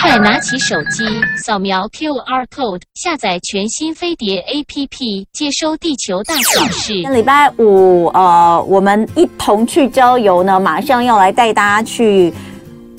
快拿起手机，扫描 QR code，下载全新飞碟 APP，接收地球大小事。礼拜五，呃，我们一同去郊游呢，马上要来带大家去。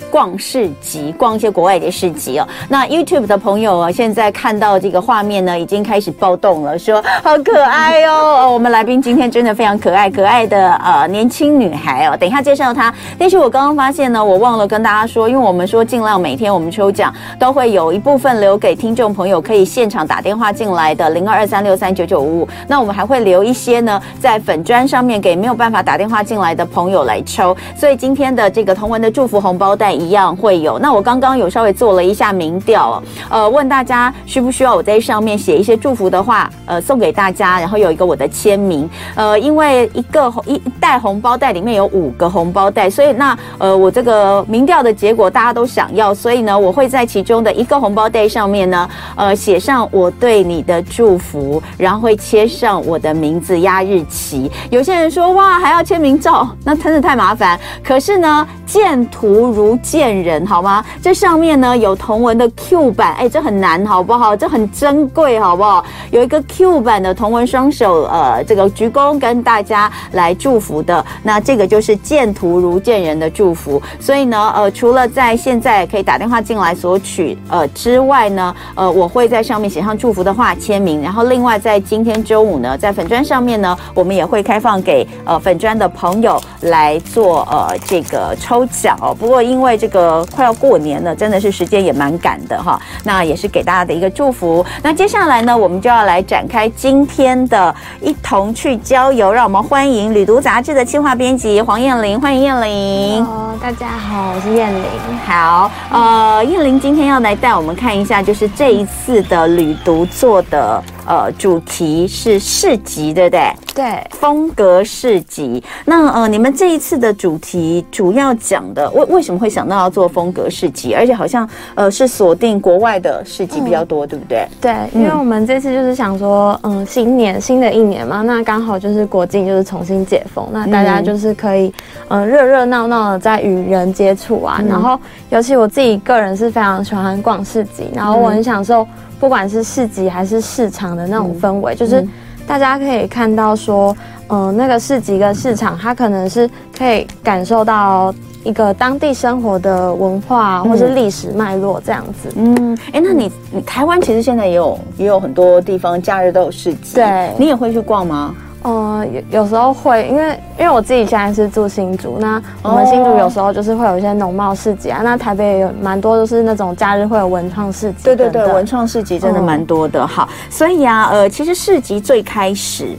逛市集，逛一些国外的市集哦。那 YouTube 的朋友啊，现在看到这个画面呢，已经开始暴动了，说好可爱哦。我们来宾今天真的非常可爱，可爱的呃年轻女孩哦。等一下介绍她。但是我刚刚发现呢，我忘了跟大家说，因为我们说尽量每天我们抽奖都会有一部分留给听众朋友，可以现场打电话进来的零二二三六三九九五五。那我们还会留一些呢，在粉砖上面给没有办法打电话进来的朋友来抽。所以今天的这个同文的祝福红包袋。一样会有。那我刚刚有稍微做了一下民调，呃，问大家需不需要我在上面写一些祝福的话，呃，送给大家，然后有一个我的签名，呃，因为一个红一袋红包袋里面有五个红包袋，所以那呃，我这个民调的结果大家都想要，所以呢，我会在其中的一个红包袋上面呢，呃，写上我对你的祝福，然后会签上我的名字压日期。有些人说哇，还要签名照，那真的太麻烦。可是呢，见图如。见人好吗？这上面呢有同文的 Q 版，哎，这很难好不好？这很珍贵好不好？有一个 Q 版的同文双手，呃，这个鞠躬跟大家来祝福的。那这个就是见图如见人的祝福。所以呢，呃，除了在现在可以打电话进来索取，呃之外呢，呃，我会在上面写上祝福的话签名。然后另外在今天周五呢，在粉砖上面呢，我们也会开放给呃粉砖的朋友来做呃这个抽奖哦。不过因为这个快要过年了，真的是时间也蛮赶的哈。那也是给大家的一个祝福。那接下来呢，我们就要来展开今天的一同去郊游。让我们欢迎《旅读》杂志的企划编辑黄燕玲，欢迎燕玲。哦，大家好，我是燕玲。好，呃，燕玲今天要来带我们看一下，就是这一次的《旅读》做的。呃，主题是市集，对不对？对，风格市集。那呃，你们这一次的主题主要讲的，为为什么会想到要做风格市集？而且好像呃是锁定国外的市集比较多，嗯、对不对？对，因为我们这次就是想说，嗯，新年新的一年嘛，那刚好就是国境就是重新解封，那大家就是可以嗯热热闹闹的在与人接触啊。嗯、然后，尤其我自己个人是非常喜欢逛市集，然后我很享受。不管是市集还是市场的那种氛围，嗯、就是大家可以看到说，嗯、呃，那个市集跟市场，它可能是可以感受到一个当地生活的文化或是历史脉络这样子。嗯，哎、欸，那你你台湾其实现在也有也有很多地方假日都有市集，对，你也会去逛吗？嗯，有有时候会，因为因为我自己现在是住新竹，那我们新竹有时候就是会有一些农贸市集啊，那台北也有蛮多都是那种假日会有文创市集。对对对，文创市集真的蛮多的。好，所以啊，呃，其实市集最开始，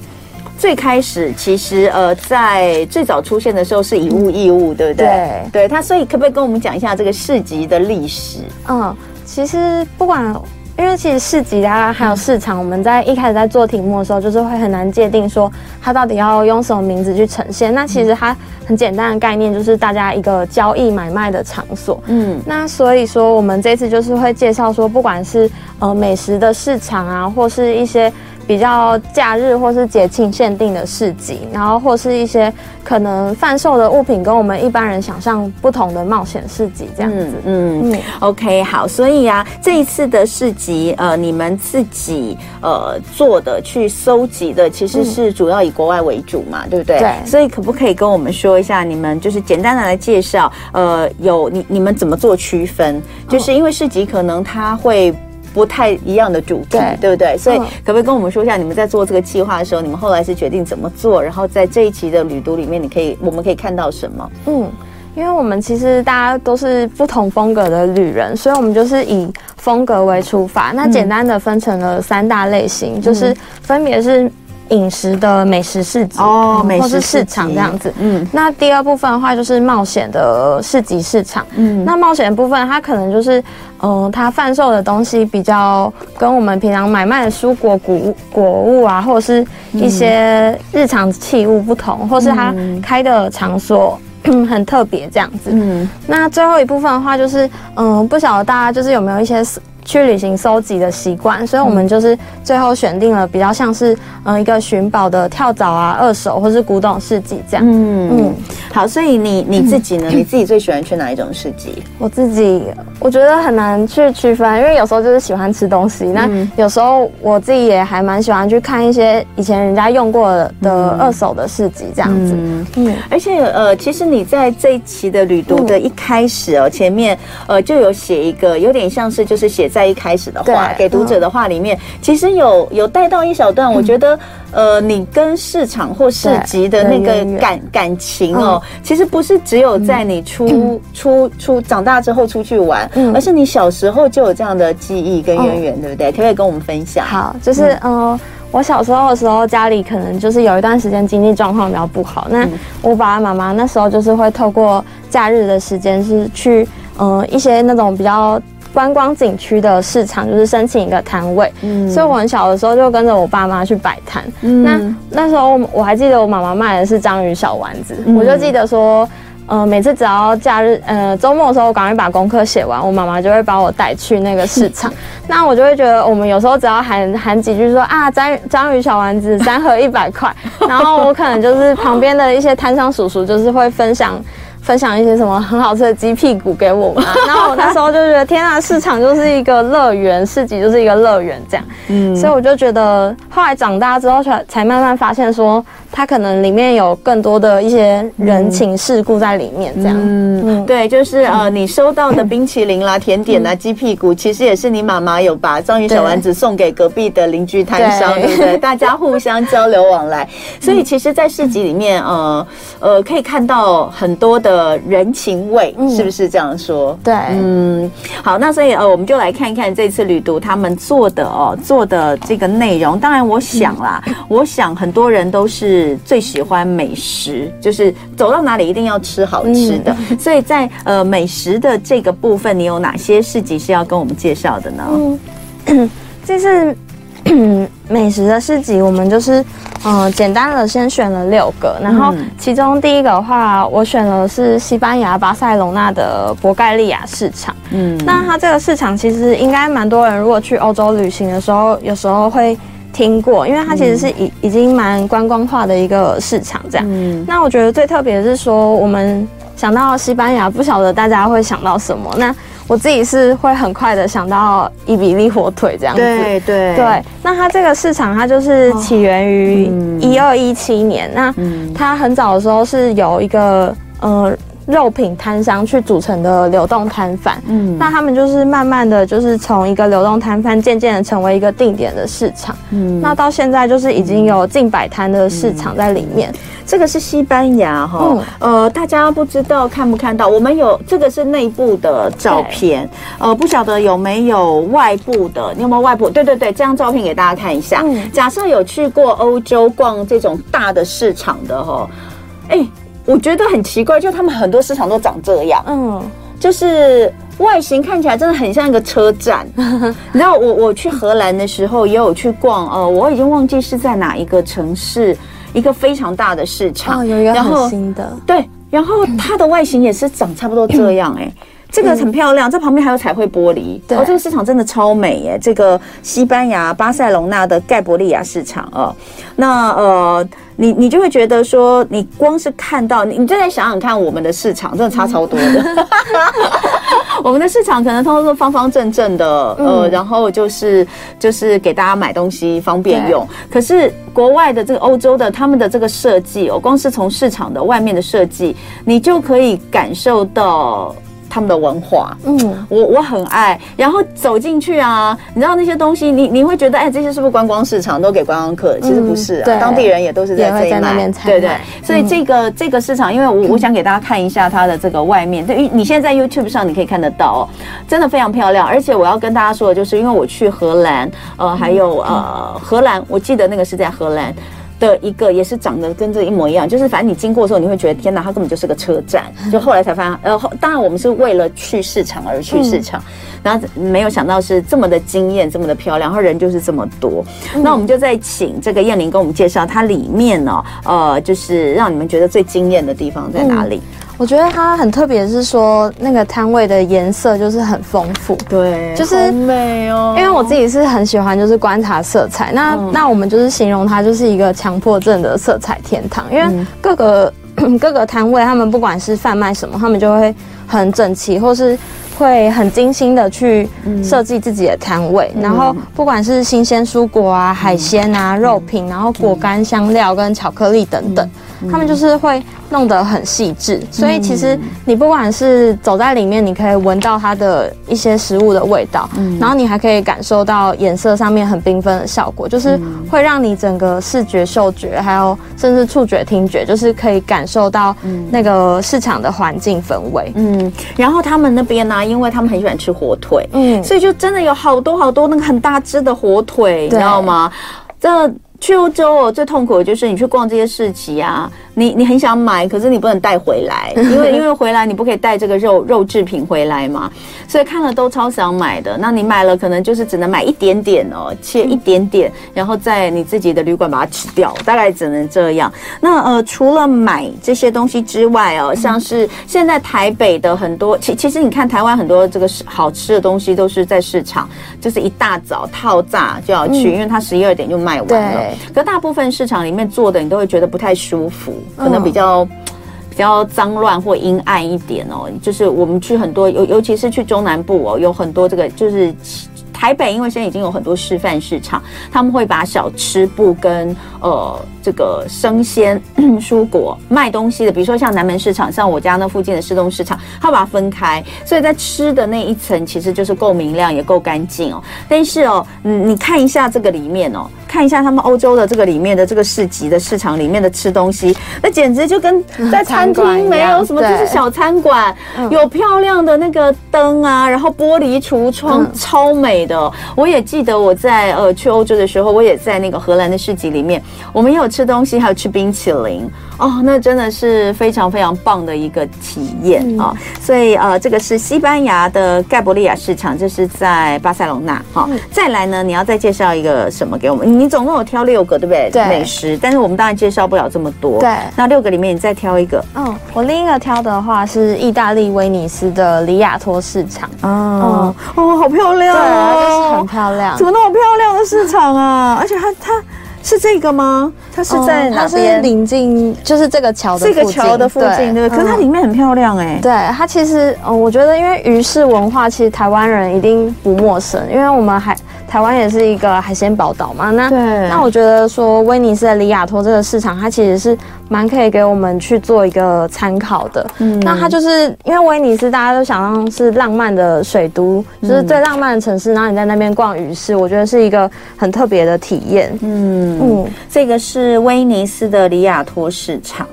最开始其实呃，在最早出现的时候是以物易物，对不对？对，对，它所以可不可以跟我们讲一下这个市集的历史？嗯，其实不管。因为其实市集啊，还有市场，我们在一开始在做题目的时候，就是会很难界定说它到底要用什么名字去呈现。那其实它很简单的概念，就是大家一个交易买卖的场所。嗯，那所以说我们这次就是会介绍说，不管是呃美食的市场啊，或是一些。比较假日或是节庆限定的市集，然后或是一些可能贩售的物品跟我们一般人想象不同的冒险市集这样子。嗯嗯，嗯，OK，好，所以啊，这一次的市集，呃，你们自己呃做的去搜集的，其实是主要以国外为主嘛，嗯、对不对？对。所以可不可以跟我们说一下，你们就是简单的来介绍，呃，有你你们怎么做区分？就是因为市集可能它会。不太一样的主题，对，对不对？所以可不可以跟我们说一下，你们在做这个计划的时候，你们后来是决定怎么做？然后在这一期的旅读里面，你可以，我们可以看到什么？嗯，因为我们其实大家都是不同风格的旅人，所以我们就是以风格为出发。那简单的分成了三大类型，嗯、就是分别是。饮食的美食市集哦，美食市场这样子。嗯，那第二部分的话就是冒险的市集市场。嗯，那冒险的部分，它可能就是，嗯、呃，它贩售的东西比较跟我们平常买卖的蔬果、谷果物啊，或者是一些日常器物不同，或是它开的场所。很特别这样子，嗯，那最后一部分的话就是，嗯，不晓得大家就是有没有一些去旅行收集的习惯，所以我们就是最后选定了比较像是嗯一个寻宝的跳蚤啊、二手或是古董市集这样。嗯嗯，好，所以你你自己呢？你自己最喜欢去哪一种市集？我自己我觉得很难去区分，因为有时候就是喜欢吃东西，那有时候我自己也还蛮喜欢去看一些以前人家用过的二手的市集这样子。嗯，而且呃，其实你在这一期的旅读的一开始哦，前面呃就有写一个有点像是就是写。在一开始的话，给读者的话里面，其实有有带到一小段，我觉得，呃，你跟市场或市集的那个感感情哦，其实不是只有在你出出出长大之后出去玩，而是你小时候就有这样的记忆跟渊源，对不对？可不可以跟我们分享？好，就是嗯，我小时候的时候，家里可能就是有一段时间经济状况比较不好，那我爸爸妈妈那时候就是会透过假日的时间是去嗯一些那种比较。观光景区的市场就是申请一个摊位，嗯，所以我很小的时候就跟着我爸妈去摆摊。嗯，那那时候我还记得我妈妈卖的是章鱼小丸子，嗯，我就记得说，呃，每次只要假日，呃，周末的时候，我赶快把功课写完，我妈妈就会把我带去那个市场。那我就会觉得，我们有时候只要喊喊几句说啊，章章鱼小丸子三盒一百块，然后我可能就是旁边的一些摊商叔叔就是会分享。分享一些什么很好吃的鸡屁股给我们，然后我那时候就觉得天啊，市场就是一个乐园，市集就是一个乐园这样，嗯，所以我就觉得后来长大之后才才慢慢发现说，它可能里面有更多的一些人情世故在里面这样，嗯，对，就是呃，你收到的冰淇淋啦、甜点啦、鸡屁股，其实也是你妈妈有把章鱼小丸子送给隔壁的邻居摊商，对不对？大家互相交流往来，所以其实，在市集里面，呃呃，可以看到很多的。呃，人情味是不是这样说？对，嗯，好，那所以呃，我们就来看一看这次旅读他们做的哦，做的这个内容。当然，我想啦，嗯、我想很多人都是最喜欢美食，就是走到哪里一定要吃好吃的。嗯、所以在呃美食的这个部分，你有哪些市集是要跟我们介绍的呢？嗯，这是。美食的市集，我们就是，嗯，简单的先选了六个，然后其中第一个的话，我选了是西班牙巴塞隆纳的博盖利亚市场。嗯，那它这个市场其实应该蛮多人，如果去欧洲旅行的时候，有时候会听过，因为它其实是已已经蛮观光化的一个市场。这样，嗯，那我觉得最特别的是说，我们想到西班牙，不晓得大家会想到什么？那我自己是会很快的想到伊比利火腿这样子，对对对。那它这个市场，它就是起源于一二一七年。那它很早的时候是有一个呃肉品摊商去组成的流动摊贩，嗯，那他们就是慢慢的就是从一个流动摊贩，渐渐的成为一个定点的市场，嗯，那到现在就是已经有近百摊的市场在里面。这个是西班牙哈，嗯、呃，大家不知道看不看到？我们有这个是内部的照片，呃，不晓得有没有外部的？你有没有外部？对对对，这张照片给大家看一下。嗯、假设有去过欧洲逛这种大的市场的哈，哎，我觉得很奇怪，就他们很多市场都长这样，嗯，就是外形看起来真的很像一个车站。你知道，我我去荷兰的时候也有去逛，呃，我已经忘记是在哪一个城市。一个非常大的市场，哦，有一个很新的，对，然后它的外形也是长差不多这样，哎，这个很漂亮，这旁边还有彩绘玻璃，对，哦，这个市场真的超美，耶，这个西班牙巴塞隆纳的盖博利亚市场哦，那呃。你你就会觉得说，你光是看到你，你就在想想看，我们的市场真的差超多的。我们的市场可能通常都方方正正的，呃，然后就是就是给大家买东西方便用。可是国外的这个欧洲的他们的这个设计，哦，光是从市场的外面的设计，你就可以感受到。他们的文化，嗯，我我很爱。然后走进去啊，你知道那些东西，你你会觉得，哎，这些是不是观光市场都给观光客？其实不是啊，当地人也都是在这里买，对对。所以这个这个市场，因为我我想给大家看一下它的这个外面。对于你现在在 YouTube 上你可以看得到，真的非常漂亮。而且我要跟大家说的就是，因为我去荷兰，呃，还有呃荷兰，我记得那个是在荷兰。的一个也是长得跟这一模一样，就是反正你经过的时候，你会觉得天哪，它根本就是个车站。就后来才发现，呃，当然我们是为了去市场而去市场，然后没有想到是这么的惊艳，这么的漂亮，然后人就是这么多。那我们就在请这个燕玲跟我们介绍它里面呢，呃，就是让你们觉得最惊艳的地方在哪里？我觉得它很特别，是说那个摊位的颜色就是很丰富，对，就是美哦。因为我自己是很喜欢就是观察色彩，那、嗯、那我们就是形容它就是一个强迫症的色彩天堂，因为各个、嗯、各个 摊位他们不管是贩卖什么，他们就会很整齐，或是。会很精心的去设计自己的摊位，嗯、然后不管是新鲜蔬果啊、嗯、海鲜啊、嗯、肉品，然后果干、香料跟巧克力等等。嗯他们就是会弄得很细致，所以其实你不管是走在里面，你可以闻到它的一些食物的味道，嗯，然后你还可以感受到颜色上面很缤纷的效果，就是会让你整个视觉、嗅觉，还有甚至触觉、听觉，就是可以感受到那个市场的环境氛围，嗯。然后他们那边呢，因为他们很喜欢吃火腿，嗯，所以就真的有好多好多那个很大只的火腿，你知道吗？这。去欧洲哦，最痛苦的就是你去逛这些市集啊，你你很想买，可是你不能带回来，因为 因为回来你不可以带这个肉肉制品回来嘛，所以看了都超想买的。那你买了，可能就是只能买一点点哦，切一点点，然后在你自己的旅馆把它吃掉，大概只能这样。那呃，除了买这些东西之外哦，像是现在台北的很多，其其实你看台湾很多这个好吃的东西都是在市场，就是一大早套炸就要去，因为它十一二点就卖完了。可大部分市场里面做的，你都会觉得不太舒服，可能比较比较脏乱或阴暗一点哦。就是我们去很多，尤尤其是去中南部哦，有很多这个就是。台北因为现在已经有很多示范市场，他们会把小吃部跟呃这个生鲜蔬果卖东西的，比如说像南门市场，像我家那附近的市东市场，他把它分开，所以在吃的那一层其实就是够明亮也够干净哦。但是哦，你，你看一下这个里面哦，看一下他们欧洲的这个里面的这个市集的市场里面的吃东西，那简直就跟在餐厅没有什么，就是小餐馆，有漂亮的那个灯啊，然后玻璃橱窗，超美的。我也记得我在呃去欧洲的时候，我也在那个荷兰的市集里面，我们也有吃东西，还有吃冰淇淋。哦，那真的是非常非常棒的一个体验啊！所以呃，这个是西班牙的盖博利亚市场，这是在巴塞隆纳。好，再来呢，你要再介绍一个什么给我们？你总共有挑六个，对不对？对，美食，但是我们当然介绍不了这么多。对，那六个里面你再挑一个。嗯，我另一个挑的话是意大利威尼斯的里亚托市场。哦，哦，好漂亮哦。就是很漂亮，怎么那么漂亮的市场啊？而且它它是这个吗？它是在哪边？它是临近，就是这个桥的这个桥的附近，对？可是它里面很漂亮哎。对，它其实，嗯，我觉得因为鱼市文化，其实台湾人一定不陌生，因为我们还。台湾也是一个海鲜宝岛嘛，那那我觉得说威尼斯的里亚托这个市场，它其实是蛮可以给我们去做一个参考的。嗯，那它就是因为威尼斯大家都想象是浪漫的水都，就是最浪漫的城市，然后你在那边逛鱼市，我觉得是一个很特别的体验。嗯嗯，这个是威尼斯的里亚托市场。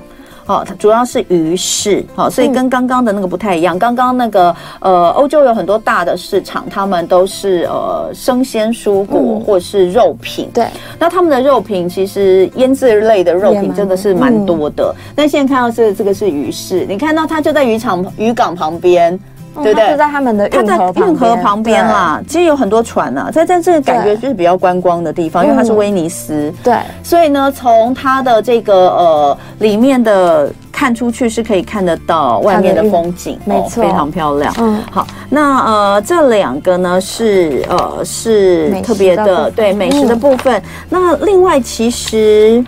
哦，它主要是鱼市，好，所以跟刚刚的那个不太一样。刚刚那个呃，欧洲有很多大的市场，他们都是呃生鲜蔬果或是肉品。对，那他们的肉品其实腌制类的肉品真的是蛮多的。但现在看到是这个是鱼市，你看到它就在渔场渔港旁边。对不对？就在他们的运河运河旁边啦，其实有很多船啊，在在这个感觉就是比较观光的地方，因为它是威尼斯。对，所以呢，从它的这个呃里面的看出去是可以看得到外面的风景，没错，非常漂亮。嗯，好，那呃这两个呢是呃是特别的，对美食的部分。那另外其实。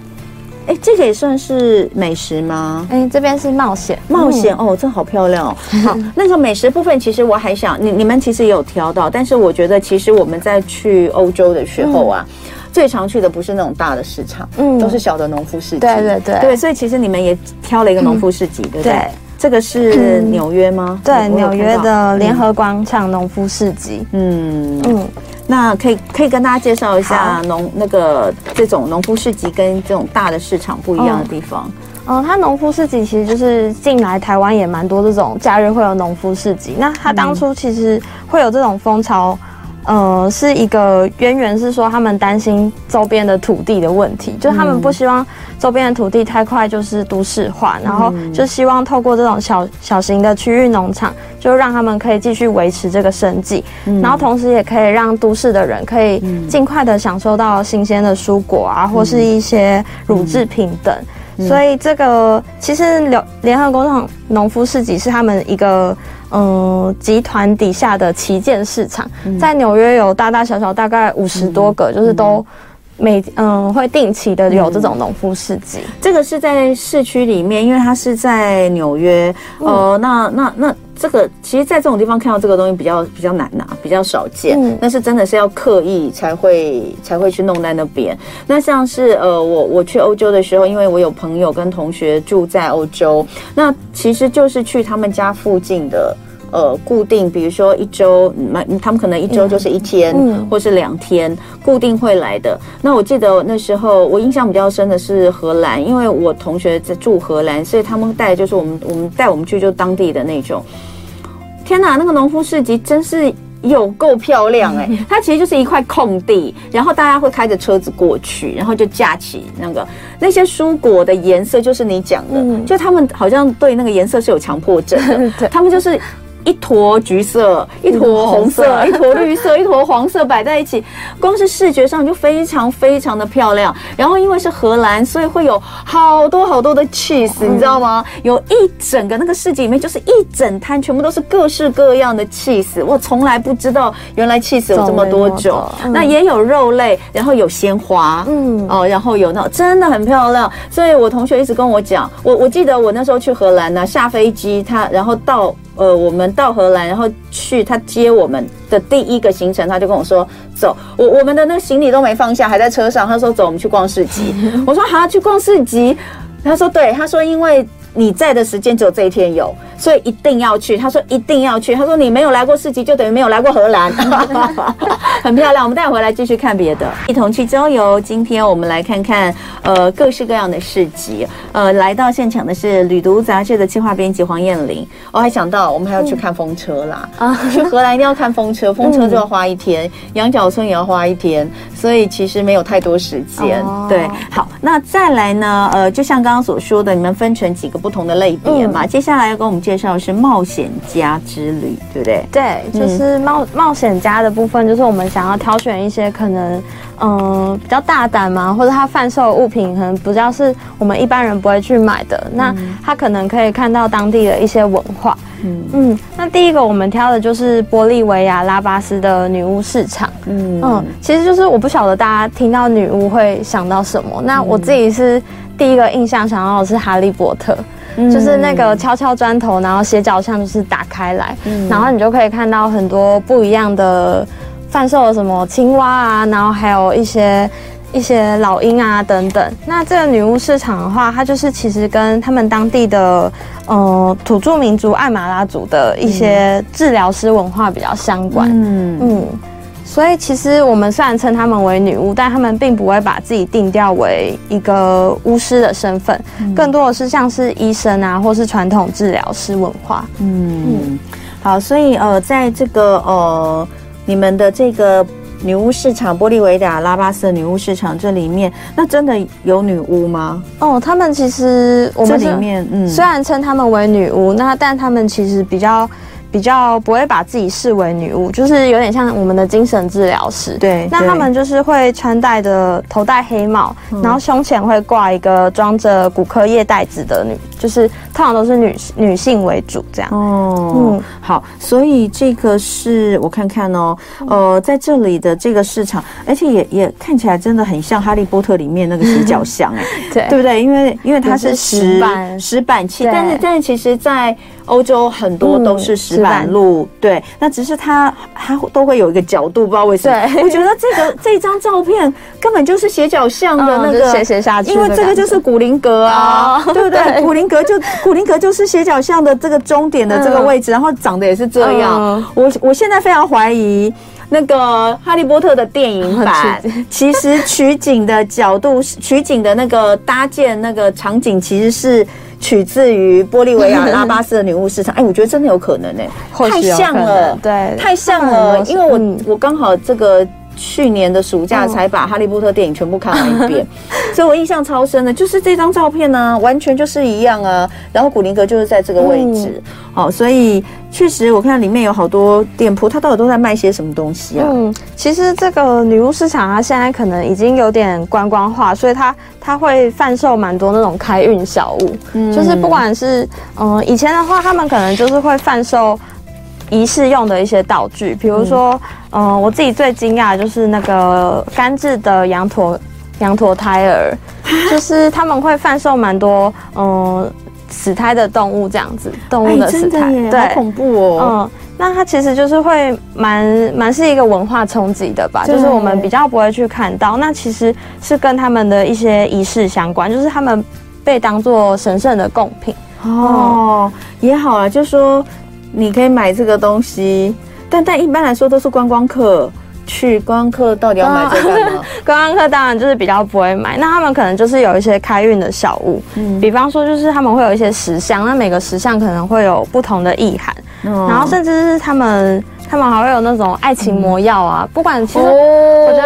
哎，这个也算是美食吗？哎，这边是冒险，冒险哦，这好漂亮哦。好，那个美食部分，其实我还想，你你们其实也有挑到，但是我觉得其实我们在去欧洲的时候啊，最常去的不是那种大的市场，嗯，都是小的农夫市集。对对对，对，所以其实你们也挑了一个农夫市集，对不对？这个是 纽约吗？对，纽约的联合广场农夫市集。嗯嗯。那可以可以跟大家介绍一下农那个这种农夫市集跟这种大的市场不一样的地方。嗯，呃，它农夫市集其实就是近来台湾也蛮多这种假日会有农夫市集。那它当初其实会有这种风潮。呃，是一个渊源，是说他们担心周边的土地的问题，就是他们不希望周边的土地太快就是都市化，然后就希望透过这种小小型的区域农场，就让他们可以继续维持这个生计，然后同时也可以让都市的人可以尽快的享受到新鲜的蔬果啊，或是一些乳制品等。嗯、所以这个其实联联合工厂农夫市集是他们一个嗯、呃、集团底下的旗舰市场，嗯、在纽约有大大小小大概五十多个，嗯、就是都。每嗯会定期的有这种农夫市集，嗯，这个是在市区里面，因为它是在纽约，嗯、呃，那那那这个其实，在这种地方看到这个东西比较比较难拿，比较少见，嗯、那是真的是要刻意才会才会去弄在那边。那像是呃，我我去欧洲的时候，因为我有朋友跟同学住在欧洲，那其实就是去他们家附近的。呃，固定，比如说一周，嗯，他们可能一周就是一天，嗯，或是两天，固定会来的。那我记得那时候，我印象比较深的是荷兰，因为我同学在住荷兰，所以他们带就是我们，我们带我们去就当地的那种。天哪，那个农夫市集真是有够漂亮哎，欸！它其实就是一块空地，然后大家会开着车子过去，然后就架起那个那些蔬果的颜色，就是你讲的，嗯，就他们好像对那个颜色是有强迫症的，他们就是。一坨橘色，一坨红色，一坨绿色，一坨黄色摆在一起，光是视觉上就非常非常的漂亮。然后因为是荷兰，所以会有好多好多的 cheese，你知道吗？有一整个那个市集里面就是一整摊，全部都是各式各样的 cheese。我从来不知道原来 cheese 有这么多种。那也有肉类，然后有鲜花，嗯哦，然后有那真的很漂亮。所以我同学一直跟我讲，我我记得我那时候去荷兰呢，下飞机他然后到。呃，我们到荷兰，然后去他接我们的第一个行程，他就跟我说：“走，我我们的那个行李都没放下，还在车上。”他说：“走，我们去逛市集。”我说：“好，去逛市集。”他说：“对，他说因为你在的时间只有这一天有。”所以一定要去，他说一定要去。他说你没有来过市集，就等于没有来过荷兰，很漂亮。我们待会回来继续看别的，一同去郊游。今天我们来看看呃各式各样的市集。呃，来到现场的是《旅读》杂志的企划编辑黄燕玲。我还想到我们还要去看风车啦，啊、嗯，去荷兰一定要看风车，风车就要花一天，羊角村也要花一天，所以其实没有太多时间。哦、对，好，那再来呢？呃，就像刚刚所说的，你们分成几个不同的类别嘛？嗯、接下来要跟我们介绍的是冒险家之旅，对不对？对，就是冒、嗯、冒险家的部分，就是我们想要挑选一些可能，嗯、呃，比较大胆嘛，或者他贩售的物品可能比较是我们一般人不会去买的，嗯、那他可能可以看到当地的一些文化。嗯嗯，那第一个我们挑的就是玻利维亚拉巴斯的女巫市场。嗯嗯，其实就是我不晓得大家听到女巫会想到什么，那我自己是第一个印象想到的是哈利波特。就是那个敲敲砖头，然后斜角巷就是打开来，嗯、然后你就可以看到很多不一样的贩售的什么青蛙啊，然后还有一些一些老鹰啊等等。那这个女巫市场的话，它就是其实跟他们当地的呃土著民族艾马拉族的一些治疗师文化比较相关。嗯。嗯所以其实我们虽然称他们为女巫，但他们并不会把自己定调为一个巫师的身份，嗯、更多的是像是医生啊，或是传统治疗师文化。嗯，嗯好，所以呃，在这个呃，你们的这个女巫市场——玻利维亚拉巴斯的女巫市场这里面，那真的有女巫吗？哦，他们其实我们这里面，嗯，虽然称他们为女巫，那但他们其实比较。比较不会把自己视为女巫，就是有点像我们的精神治疗师。对，那他们就是会穿戴的头戴黑帽，嗯、然后胸前会挂一个装着骨科叶袋子的女，就是通常都是女女性为主这样。哦，嗯，好，所以这个是我看看哦，呃，在这里的这个市场，而且也也看起来真的很像《哈利波特》里面那个斜角巷哎，对，对不对？因为因为它是石板石板砌，但是但是其实在欧洲很多都是石板。板路对，那只是它它都会有一个角度，不知道为什么。我觉得这个这张照片根本就是斜角巷的那个斜斜下去，因为这个就是古灵阁啊，哦、对不对？对古灵阁就古灵阁就是斜角巷的这个终点的这个位置，嗯、然后长得也是这样。嗯、我我现在非常怀疑那个《哈利波特》的电影版，嗯、其实取景的角度、取景的那个搭建那个场景，其实是。取自于玻利维亚 拉巴斯的女巫市场，哎，我觉得真的有可能呢，太像了，对，太像了，因为我我刚好这个去年的暑假才把《哈利波特》电影全部看完一遍，所以我印象超深的，就是这张照片呢、啊，完全就是一样啊。然后古灵阁就是在这个位置，嗯、哦，所以确实我看里面有好多店铺，它到底都在卖些什么东西啊？嗯，其实这个女巫市场它现在可能已经有点观光化，所以它它会贩售蛮多那种开运小物，嗯，就是不管是嗯以前的话，他们可能就是会贩售。仪式用的一些道具，比如说，嗯、呃，我自己最惊讶的就是那个干制的羊驼羊驼胎儿，就是他们会贩售蛮多，嗯、呃，死胎的动物这样子，动物的死胎，欸、对，好恐怖哦。嗯，那它其实就是会蛮蛮是一个文化冲击的吧，就是我们比较不会去看到，那其实是跟他们的一些仪式相关，就是他们被当做神圣的贡品哦，也好啊，就说。你可以买这个东西，但但一般来说都是观光客去，观光客到底要买这个吗？观光客当然就是比较不会买，那他们可能就是有一些开运的小物，嗯，比方说就是他们会有一些石像，那每个石像可能会有不同的意涵，嗯，然后甚至是他们。他们还会有那种爱情魔药啊，不管其实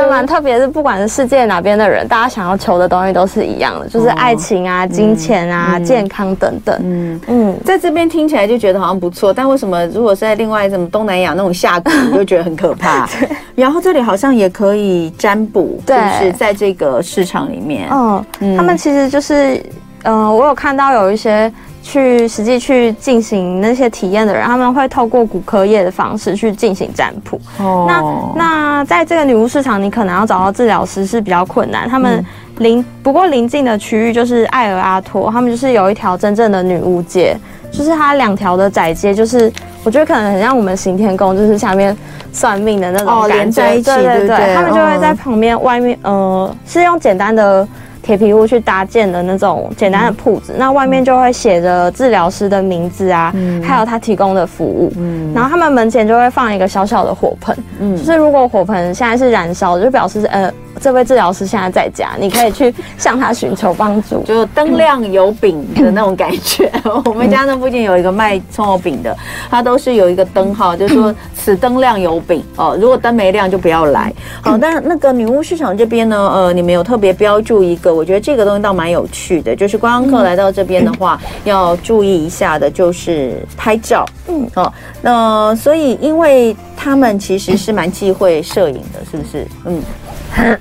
得蛮特别，是不管是世界哪边的人，大家想要求的东西都是一样的，就是爱情啊、金钱啊、健康等等。嗯。嗯，在这边听起来就觉得好像不错，但为什么如果是在另外什么东南亚那种下蛊，就觉得很可怕？然后这里好像也可以占卜，就是在这个市场里面。嗯，他们其实就是，嗯，我有看到有一些。去实际去进行那些体验的人，他们会透过骨科业的方式去进行占卜。哦，那那在这个女巫市场，你可能要找到治疗师是比较困难。他们邻、嗯、不过邻近的区域就是艾尔阿托，他们就是有一条真正的女巫街，就是它两条的窄街，就是我觉得可能很像我们行天宫，就是下面算命的那种感觉。哦，连在一起，对对对，对对他们就会在旁边外面，呃，是用简单的。铁皮屋去搭建的那种简单的铺子，嗯、那外面就会写着治疗师的名字啊，嗯、还有他提供的服务。嗯，然后他们门前就会放一个小小的火盆，嗯，就是如果火盆现在是燃烧的，就表示呃。这位治疗师现在在家，你可以去向他寻求帮助，就灯亮有饼的那种感觉。我们家那附近有一个卖葱油饼的，他都是有一个灯号，就是说此灯亮油饼哦。如果灯没亮就不要来。好，但那个女巫市场这边呢，呃，你们有特别标注一个，我觉得这个东西倒蛮有趣的，就是观光客来到这边的话，要注意一下的，就是拍照。嗯，哦，那所以因为他们其实是蛮忌讳摄影的，是不是？嗯。Huh?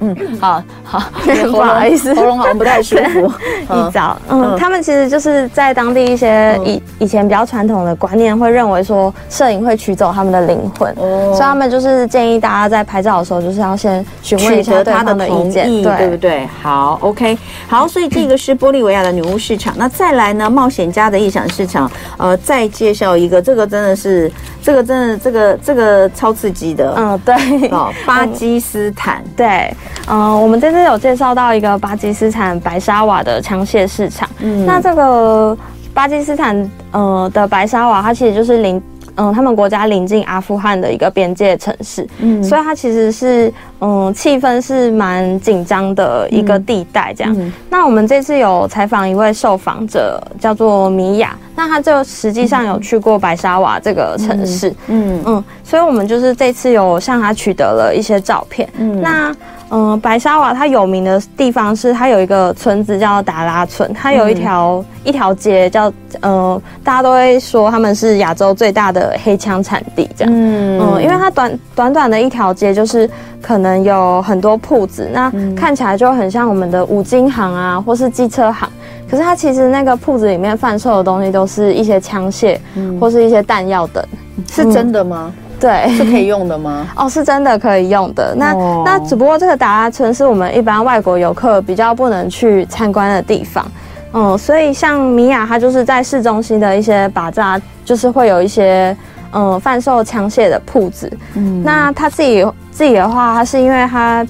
嗯，好好，不好意思，喉咙好像不太舒服。一早，嗯，他们其实就是在当地一些以以前比较传统的观念，会认为说摄影会取走他们的灵魂，所以他们就是建议大家在拍照的时候，就是要先询问一下他的意见，对。不对？好，OK，好，所以这个是玻利维亚的女巫市场。那再来呢，冒险家的异想市场，呃，再介绍一个，这个真的是，这个真的，这个这个超刺激的，嗯，对，哦，巴基斯坦，对。嗯，我们这次有介绍到一个巴基斯坦白沙瓦的枪械市场。嗯，那这个巴基斯坦呃的白沙瓦，它其实就是邻嗯他们国家临近阿富汗的一个边界城市。嗯，所以它其实是嗯气氛是蛮紧张的一个地带这样。嗯，那我们这次有采访一位受访者，叫做米娅。那他就实际上有去过白沙瓦这个城市。嗯嗯，嗯，所以我们就是这次有向他取得了一些照片。嗯，那。嗯、呃，白沙瓦它有名的地方是它有一个村子叫达拉村，它有一条、嗯、一条街叫呃，大家都会说他们是亚洲最大的黑枪产地这样。嗯嗯，因为它短短短的一条街，就是可能有很多铺子，那看起来就很像我们的五金行啊，或是机车行。可是它其实那个铺子里面贩售的东西都是一些枪械，嗯、或是一些弹药等，是真的吗？嗯对，是可以用的吗？哦，是真的可以用的。那、哦、那只不过这个达拉村是我们一般外国游客比较不能去参观的地方。嗯，所以像米娅，它就是在市中心的一些巴扎，就是会有一些嗯贩售枪械的铺子。嗯，那他自己自己的话，他是因为他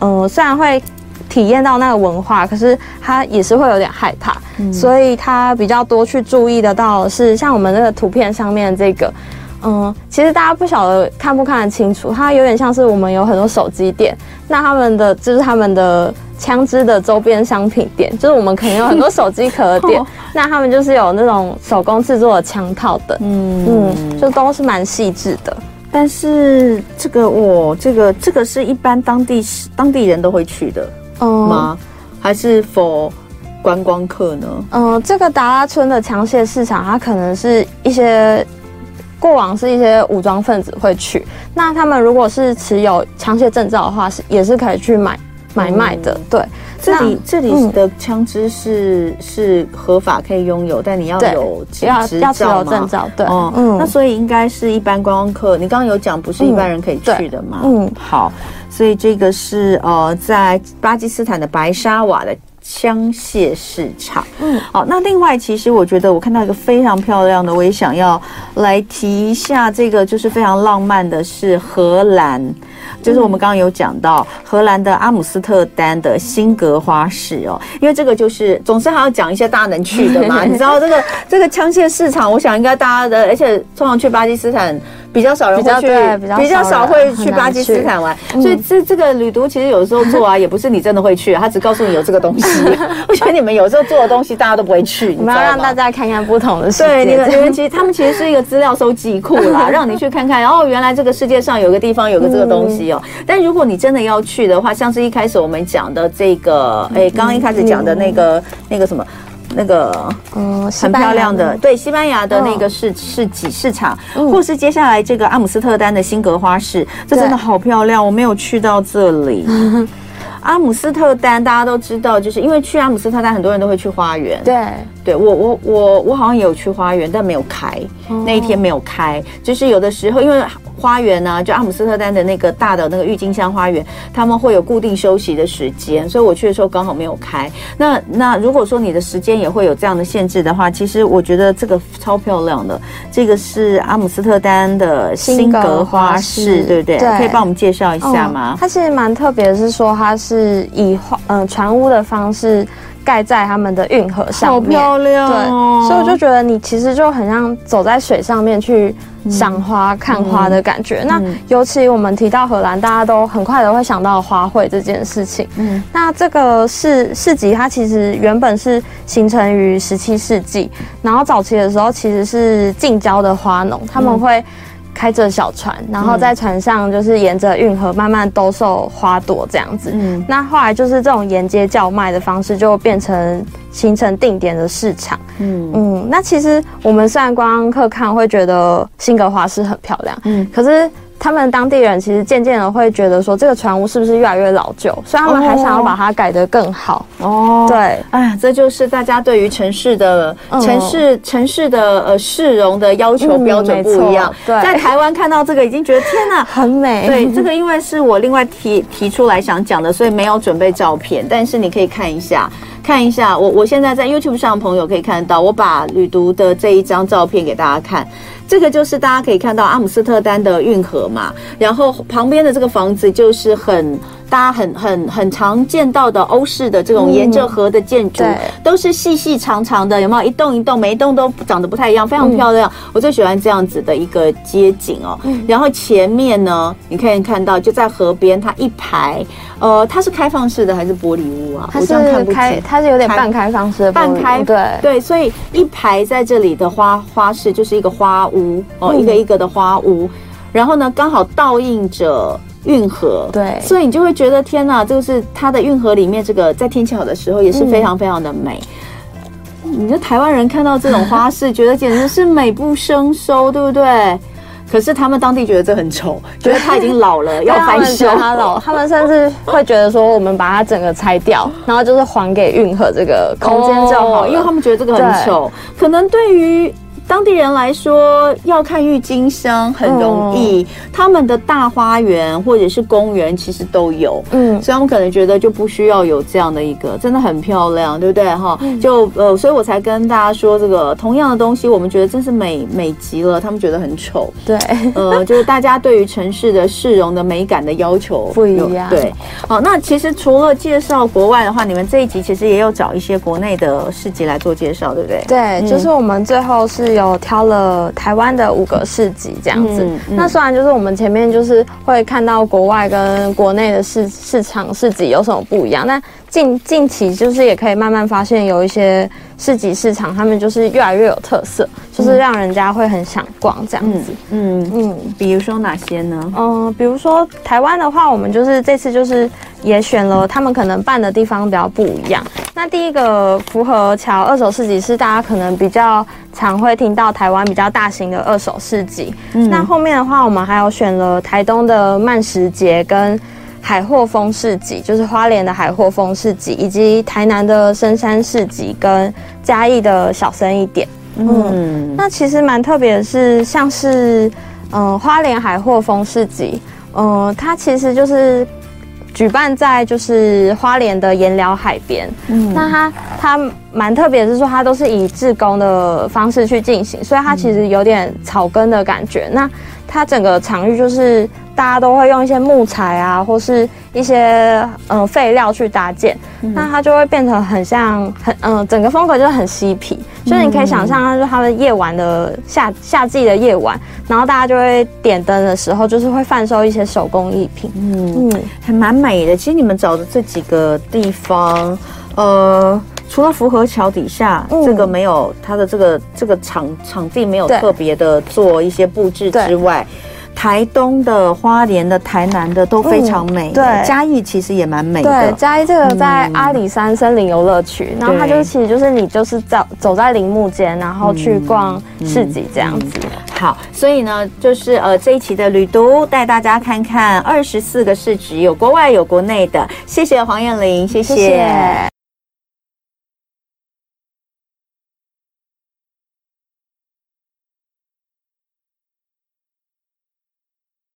嗯虽然会体验到那个文化，可是他也是会有点害怕，嗯、所以他比较多去注意得到的是像我们这个图片上面这个。嗯，其实大家不晓得看不看得清楚，它有点像是我们有很多手机店，那他们的就是他们的枪支的周边商品店，就是我们可能有很多手机壳的店，那他们就是有那种手工制作的枪套的，嗯嗯，就都是蛮细致的。但是这个我，这个这个是一般当地当地人都会去的吗？嗯、还是 for 观光客呢？嗯，这个达拉村的枪械市场，它可能是一些过往是一些武装分子会去，那他们如果是持有枪械证照的话，是也是可以去买买卖的。嗯、对，这里这里的枪支是、嗯、是合法可以拥有，但你要有要要持有证照。对，嗯，嗯那所以应该是一般观光客。你刚刚有讲，不是一般人可以去的吗？嗯，好，所以这个是呃，在巴基斯坦的白沙瓦的。枪械市场，嗯，好，那另外，其实我觉得我看到一个非常漂亮的，我也想要来提一下，这个就是非常浪漫的，是荷兰。就是我们刚刚有讲到荷兰的阿姆斯特丹的辛格花市哦，因为这个就是总是还要讲一些大家能去的嘛。你知道这个这个枪械市场，我想应该大家的，而且通常去巴基斯坦比较少人会去，比较，少会去巴基斯坦玩。所以这这个旅途其实有时候做啊，也不是你真的会去，他只告诉你有这个东西。我觉得你们有时候做的东西大家都不会去，你们要让大家看看不同的世界。对，你们你们其实他们其实是一个资料收集库啦，让你去看看，然后原来这个世界上有个地方有个这个东西哦。但如果你真的要去的话，像是一开始我们讲的这个，哎，刚刚一开始讲的那个那个什么，那个嗯，很漂亮的，对，西班牙的那个市市集市场，或是接下来这个阿姆斯特丹的辛格花市，这真的好漂亮，我没有去到这里。阿姆斯特丹大家都知道，就是因为去阿姆斯特丹很多人都会去花园，对，对我我我我好像也有去花园，但没有开，那一天没有开，就是有的时候因为。花园呢、啊，就阿姆斯特丹的那个大的那个郁金香花园，他们会有固定休息的时间，所以我去的时候刚好没有开。那那如果说你的时间也会有这样的限制的话，其实我觉得这个超漂亮的，这个是阿姆斯特丹的辛格花市，对不对？对，可以帮我们介绍一下吗？嗯、它其实蛮特别，是说它是以花嗯船屋的方式。盖在他们的运河上面，好漂亮哦！对，所以我就觉得你其实就很像走在水上面去赏花、嗯、看花的感觉。嗯、那尤其我们提到荷兰，大家都很快的会想到花卉这件事情。嗯，那这个市市集它其实原本是形成于十七世纪，然后早期的时候其实是近郊的花农，他们会。开着小船，然后在船上就是沿着运河慢慢兜售花朵这样子。嗯，那后来就是这种沿街叫卖的方式，就变成形成定点的市场。嗯嗯，那其实我们虽然观光客看会觉得辛格华是很漂亮，嗯，可是。他们当地人其实渐渐的会觉得说，这个船屋是不是越来越老旧？所以他们还想要把它改得更好。哦，对，哎呀，这就是大家对于城市的城市城市的呃市容的要求标准不一样。对，在台湾看到这个已经觉得天哪，很美。对，这个因为是我另外提提出来想讲的，所以没有准备照片，但是你可以看一下，看一下。我我现在在 YouTube 上的朋友可以看到，我把旅读的这一张照片给大家看。这个就是大家可以看到阿姆斯特丹的运河嘛，然后旁边的这个房子就是很。大家很很很常见到的欧式的这种沿着河的建筑，嗯、都是细细长长的，有没有一栋一栋，每一栋都长得不太一样，非常漂亮。嗯、我最喜欢这样子的一个街景哦。嗯、然后前面呢，你可以看到就在河边，它一排，呃，它是开放式的还是玻璃屋啊？它是开，我这样看不见，它是有点半开放式的，半开对对，所以一排在这里的花花式就是一个花屋哦，嗯、一个一个的花屋，然后呢，刚好倒映着。运河，对，所以你就会觉得天哪，这个是它的运河里面，这个在天气好的时候也是非常非常的美。嗯、你说台湾人看到这种花式，觉得简直是美不胜收，对不对？可是他们当地觉得这很丑，觉得它已经老了，要翻修。它老，他们甚至会觉得说，我们把它整个拆掉，然后就是还给运河这个空间就好，因为他们觉得这个很丑。可能对于。当地人来说，要看郁金香很容易。嗯、他们的大花园或者是公园其实都有，嗯，所以他们可能觉得就不需要有这样的一个，真的很漂亮，对不对？哈、嗯，就呃，所以我才跟大家说，这个同样的东西，我们觉得真是美美极了，他们觉得很丑。对，呃，就是大家对于城市的市容的美感的要求不一样。对，好，那其实除了介绍国外的话，你们这一集其实也有找一些国内的市集来做介绍，对不对？对，就是我们最后是。有挑了台湾的五个市集这样子。嗯嗯、那虽然就是我们前面就是会看到国外跟国内的市市场市集有什么不一样，但近近期就是也可以慢慢发现有一些市集市场，他们就是越来越有特色，就是让人家会很想逛这样子。嗯嗯，嗯，比如说哪些呢？嗯、呃，比如说台湾的话，我们就是这次就是也选了他们可能办的地方比较不一样。那第一个福和桥二手市集是大家可能比较常会听到台湾比较大型的二手市集。嗯、那后面的话，我们还有选了台东的慢食节跟。海货丰市集就是花莲的海货丰市集，以及台南的深山市集跟嘉义的小生一点。嗯，嗯，那其实蛮特别的是，像是嗯、呃、花莲海货丰市集，嗯、呃，它其实就是举办在就是花莲的盐寮海边。嗯，那它它蛮特别的是说，它都是以志工的方式去进行，所以它其实有点草根的感觉。那它整个场域就是大家都会用一些木材啊，或是一些嗯废料去搭建，嗯、那它就会变成很像很嗯整个风格就很嬉皮，嗯、就是你可以想象，就是他们夜晚的夏夏季的夜晚，然后大家就会点灯的时候，就是会贩售一些手工艺品，嗯嗯，还蛮美的。其实你们找的这几个地方，呃。除了福和桥底下，嗯、这个没有它的这个这个场场地没有特别的做一些布置之外，台东的、花莲的、台南的都非常美。嗯、对，嘉义其实也蛮美的。对，嘉义这个在阿里山森林游乐区，嗯、然后它就是其实就是你就是走走在林木间，然后去逛市集这样子。好，所以呢，就是呃这一期的旅读带大家看看二十四个市集，有国外有国内的。谢谢黄燕玲，谢谢。谢谢